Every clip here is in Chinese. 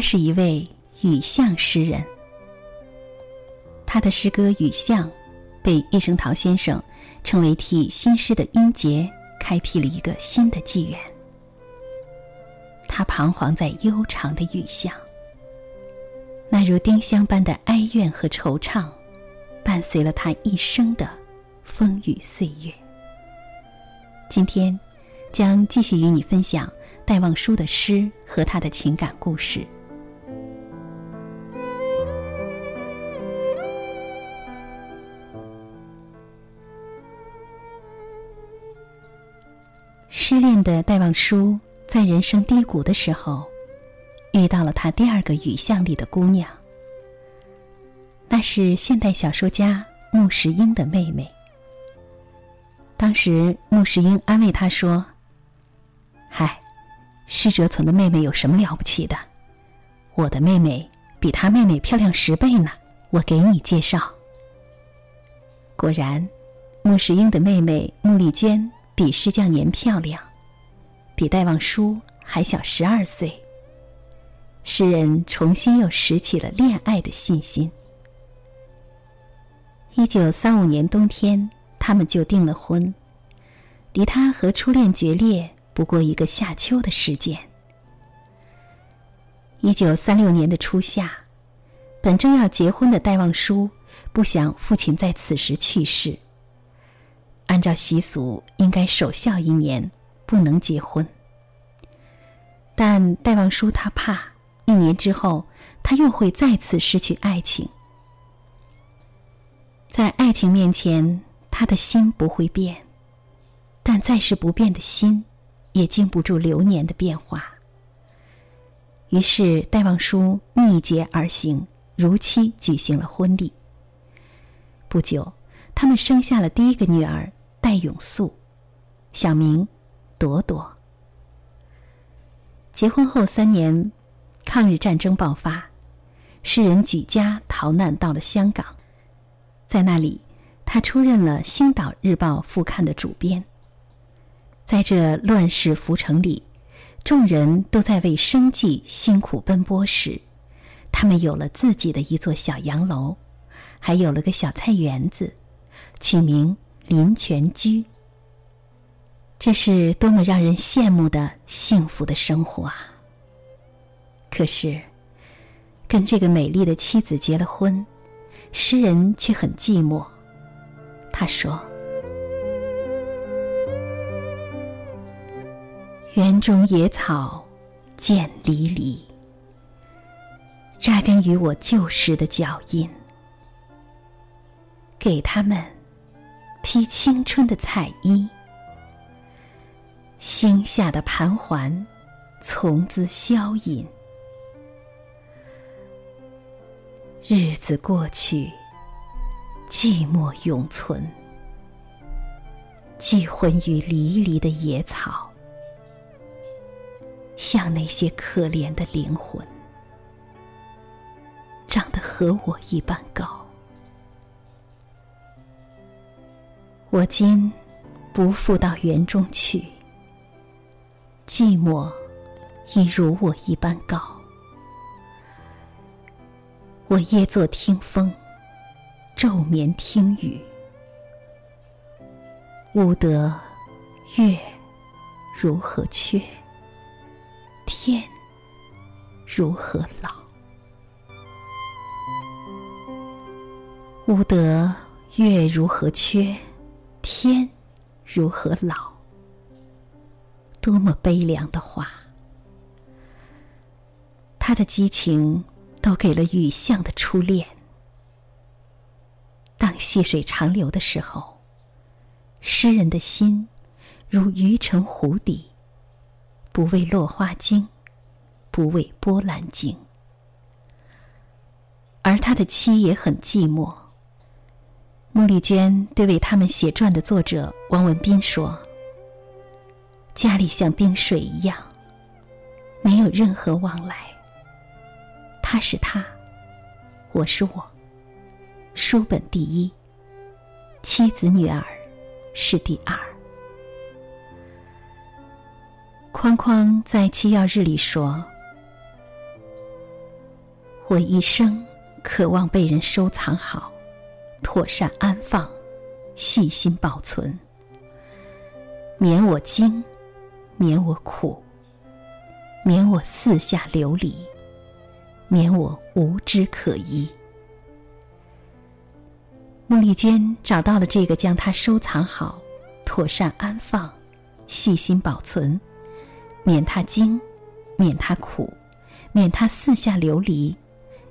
他是一位雨巷诗人。他的诗歌《雨巷》被叶圣陶先生称为替新诗的音节开辟了一个新的纪元。他彷徨在悠长的雨巷，那如丁香般的哀怨和惆怅，伴随了他一生的风雨岁月。今天，将继续与你分享戴望舒的诗和他的情感故事。失恋的戴望舒在人生低谷的时候，遇到了他第二个雨巷里的姑娘，那是现代小说家穆石英的妹妹。当时，穆世英安慰他说：“嗨，施哲存的妹妹有什么了不起的？我的妹妹比他妹妹漂亮十倍呢。我给你介绍。”果然，穆世英的妹妹穆丽娟比施教年漂亮，比戴望舒还小十二岁。诗人重新又拾起了恋爱的信心。一九三五年冬天。他们就订了婚，离他和初恋决裂不过一个夏秋的时间。一九三六年的初夏，本正要结婚的戴望舒不想父亲在此时去世。按照习俗，应该守孝一年，不能结婚。但戴望舒他怕一年之后他又会再次失去爱情，在爱情面前。他的心不会变，但再是不变的心，也经不住流年的变化。于是戴望舒逆节而行，如期举行了婚礼。不久，他们生下了第一个女儿戴永素，小名朵朵。结婚后三年，抗日战争爆发，诗人举家逃难到了香港，在那里。他出任了《星岛日报》副刊的主编。在这乱世浮城里，众人都在为生计辛苦奔波时，他们有了自己的一座小洋楼，还有了个小菜园子，取名林泉居。这是多么让人羡慕的幸福的生活啊！可是，跟这个美丽的妻子结了婚，诗人却很寂寞。他说：“园中野草渐离离，扎根于我旧时的脚印。给他们披青春的彩衣，心下的盘桓从兹消隐。日子过去。”寂寞永存，寄魂于离离的野草，像那些可怜的灵魂，长得和我一般高。我今不复到园中去，寂寞已如我一般高。我夜坐听风。昼眠听雨，吾得月如何缺？天如何老？吾得月如何缺？天如何老？多么悲凉的话！他的激情都给了雨巷的初恋。当细水长流的时候，诗人的心如鱼沉湖底，不为落花惊，不为波澜惊。而他的妻也很寂寞。穆丽娟对为他们写传的作者王文斌说：“家里像冰水一样，没有任何往来。他是他，我是我。”书本第一，妻子女儿是第二。框框在七曜日里说：“我一生渴望被人收藏好，妥善安放，细心保存，免我惊，免我苦，免我四下流离，免我无枝可依。穆丽娟找到了这个将它收藏好、妥善安放、细心保存，免它惊，免它苦，免它四下流离，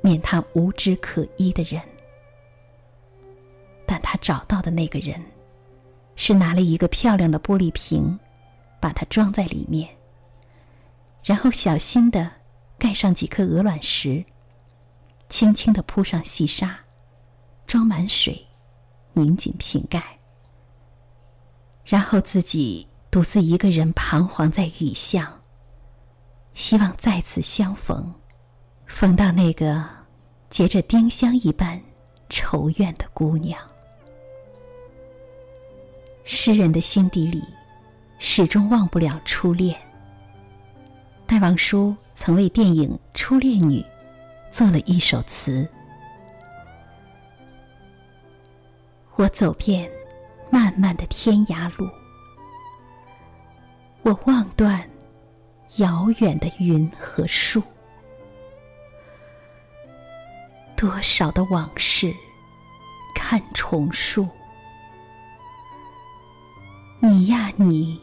免它无枝可依的人。但他找到的那个人，是拿了一个漂亮的玻璃瓶，把它装在里面，然后小心的盖上几颗鹅卵石，轻轻的铺上细沙。装满水，拧紧瓶盖，然后自己独自一个人彷徨在雨巷，希望再次相逢，逢到那个结着丁香一般愁怨的姑娘。诗人的心底里，始终忘不了初恋。戴望舒曾为电影《初恋女》做了一首词。我走遍漫漫的天涯路，我望断遥远的云和树，多少的往事看重述。你呀，你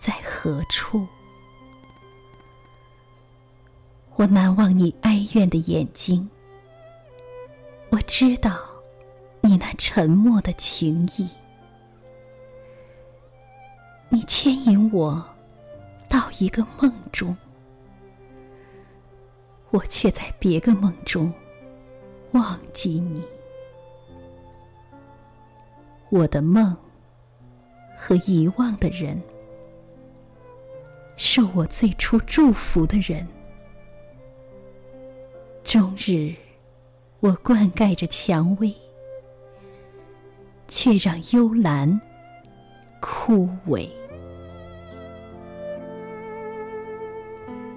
在何处？我难忘你哀怨的眼睛，我知道。你那沉默的情意，你牵引我到一个梦中，我却在别个梦中忘记你。我的梦和遗忘的人，受我最初祝福的人，终日我灌溉着蔷薇。却让幽兰枯萎。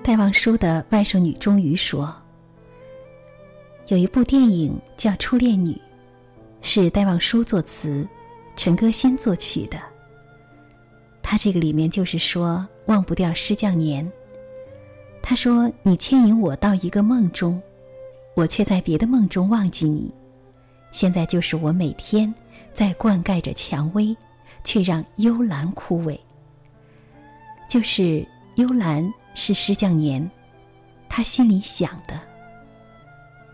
戴望舒的外甥女终于说：“有一部电影叫《初恋女》，是戴望舒作词，陈歌辛作曲的。他这个里面就是说忘不掉施匠年。他说：‘你牵引我到一个梦中，我却在别的梦中忘记你。’现在就是我每天。”在灌溉着蔷薇，却让幽兰枯萎。就是幽兰是施匠年，他心里想的。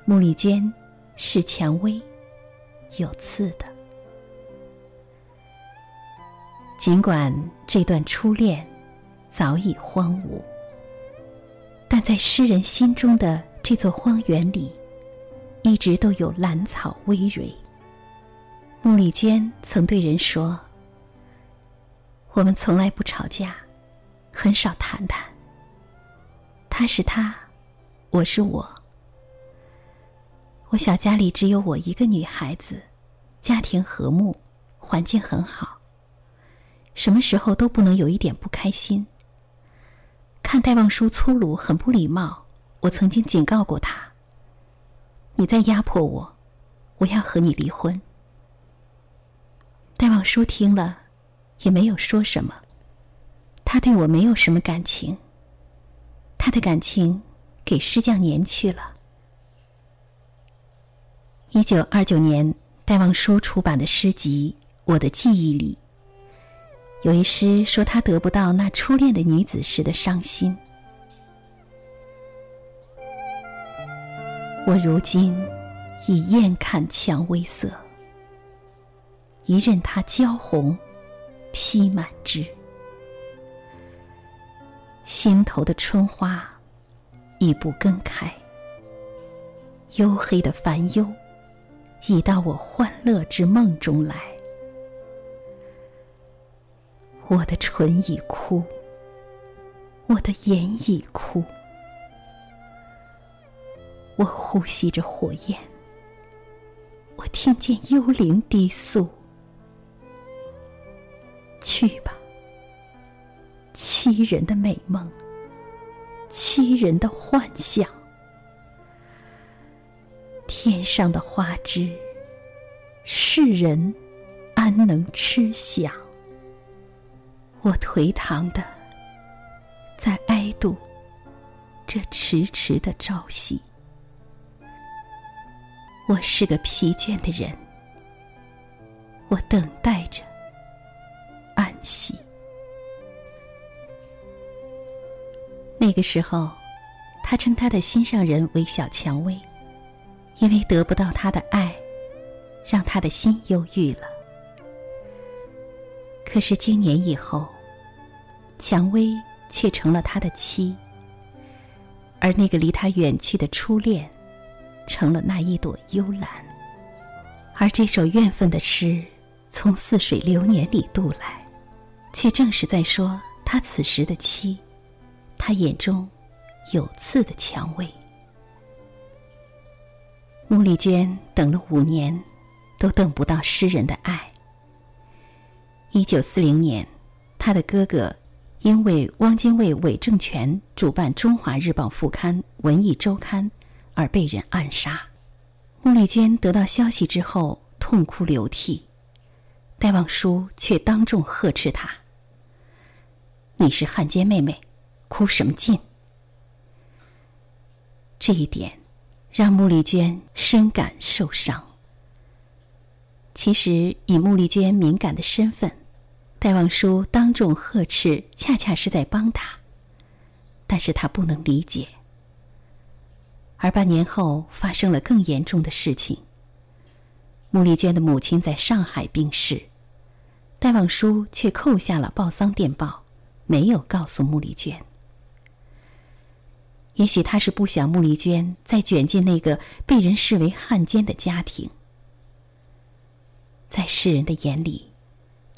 穆丽娟是蔷薇，有刺的。尽管这段初恋早已荒芜，但在诗人心中的这座荒原里，一直都有兰草葳蕤。穆丽娟曾对人说：“我们从来不吵架，很少谈谈。他是他，我是我。我小家里只有我一个女孩子，家庭和睦，环境很好。什么时候都不能有一点不开心。看戴望舒粗鲁，很不礼貌。我曾经警告过他：你再压迫我，我要和你离婚。”戴望舒听了，也没有说什么。他对我没有什么感情，他的感情给施匠年去了。一九二九年，戴望舒出版的诗集《我的记忆》里，有一诗说他得不到那初恋的女子时的伤心。我如今已厌看蔷薇色。一任它娇红，披满枝，心头的春花已不更开。黝黑的烦忧，已到我欢乐之梦中来。我的唇已枯，我的眼已枯，我呼吸着火焰，我听见幽灵低诉。去吧，欺人的美梦，欺人的幻想。天上的花枝，世人安能吃享？我颓唐的在哀度这迟迟的朝夕。我是个疲倦的人，我等待着安息。那个时候，他称他的心上人为小蔷薇。因为得不到他的爱，让他的心忧郁了。可是经年以后，蔷薇却成了他的妻，而那个离他远去的初恋，成了那一朵幽兰。而这首怨愤的诗，从似水流年里渡来，却正是在说他此时的妻，他眼中有刺的蔷薇。穆丽娟等了五年，都等不到诗人的爱。一九四零年，他的哥哥因为汪精卫伪政权主办《中华日报》副刊《文艺周刊》而被人暗杀。穆丽娟得到消息之后，痛哭流涕。戴望舒却当众呵斥他：“你是汉奸妹妹，哭什么劲？”这一点。让穆丽娟深感受伤。其实，以穆丽娟敏感的身份，戴望舒当众呵斥，恰恰是在帮他。但是他不能理解。而半年后，发生了更严重的事情。穆丽娟的母亲在上海病逝，戴望舒却扣下了报丧电报，没有告诉穆丽娟。也许他是不想穆丽娟再卷进那个被人视为汉奸的家庭。在世人的眼里，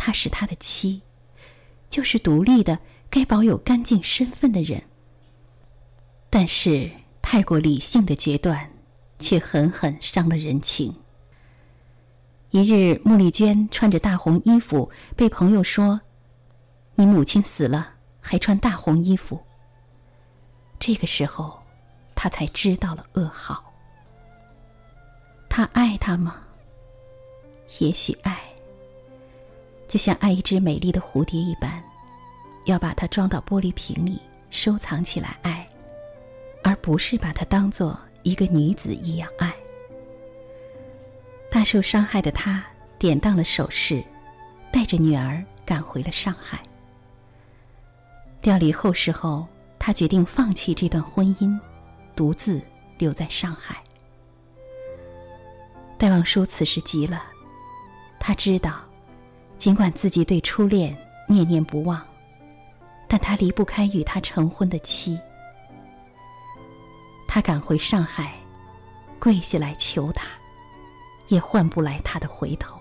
她是他的妻，就是独立的、该保有干净身份的人。但是太过理性的决断，却狠狠伤了人情。一日，穆丽娟穿着大红衣服，被朋友说：“你母亲死了，还穿大红衣服。”这个时候，他才知道了噩耗。他爱她吗？也许爱，就像爱一只美丽的蝴蝶一般，要把它装到玻璃瓶里收藏起来爱，而不是把它当做一个女子一样爱。大受伤害的他典当了首饰，带着女儿赶回了上海。调离后事后。他决定放弃这段婚姻，独自留在上海。戴望舒此时急了，他知道，尽管自己对初恋念念不忘，但他离不开与他成婚的妻。他赶回上海，跪下来求他，也换不来他的回头。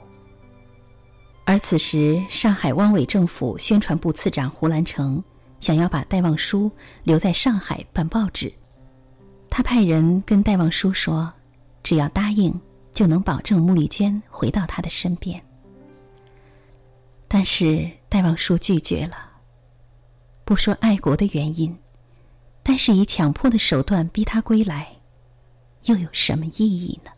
而此时，上海汪伪政府宣传部次长胡兰成。想要把戴望舒留在上海办报纸，他派人跟戴望舒说：“只要答应，就能保证穆丽娟回到他的身边。”但是戴望舒拒绝了。不说爱国的原因，但是以强迫的手段逼他归来，又有什么意义呢？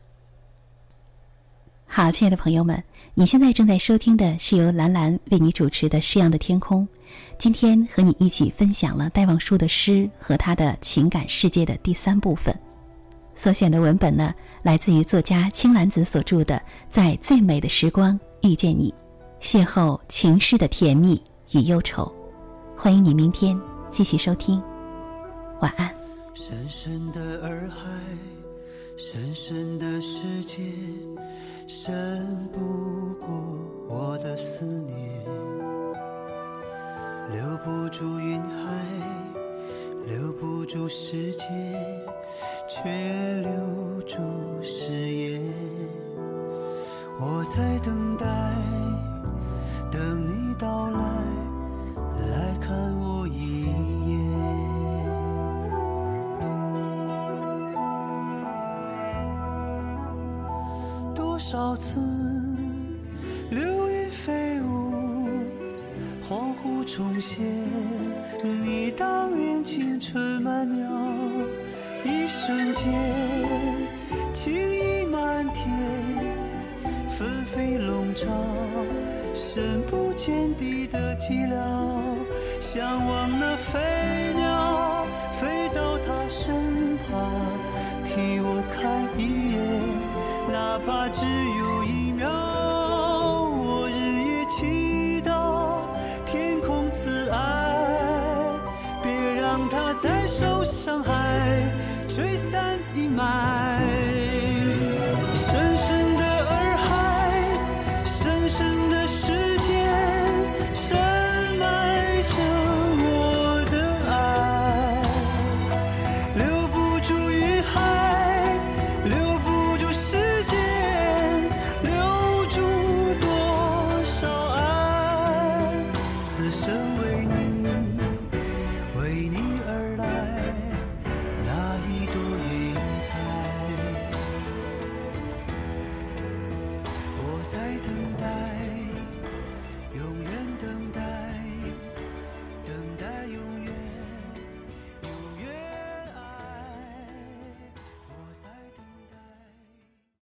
好，亲爱的朋友们。你现在正在收听的是由兰兰为你主持的《诗样的天空》，今天和你一起分享了戴望舒的诗和他的情感世界的第三部分。所选的文本呢，来自于作家青兰子所著的《在最美的时光遇见你》，邂逅情诗的甜蜜与忧愁。欢迎你明天继续收听，晚安。深深的洱海，深深的世界。深不过我的思念，留不住云海，留不住世界，却留住誓言。我在等待，等你到来，来看我一眼。多少次流云飞舞，恍惚重现你当年青春曼妙。一瞬间，情意漫天，纷飞笼罩。深不见底的寂寥，向往那飞鸟飞到他身旁，替我看一眼，哪怕只有一秒。我日夜祈祷天空慈爱，别让他再受伤害，吹散阴霾。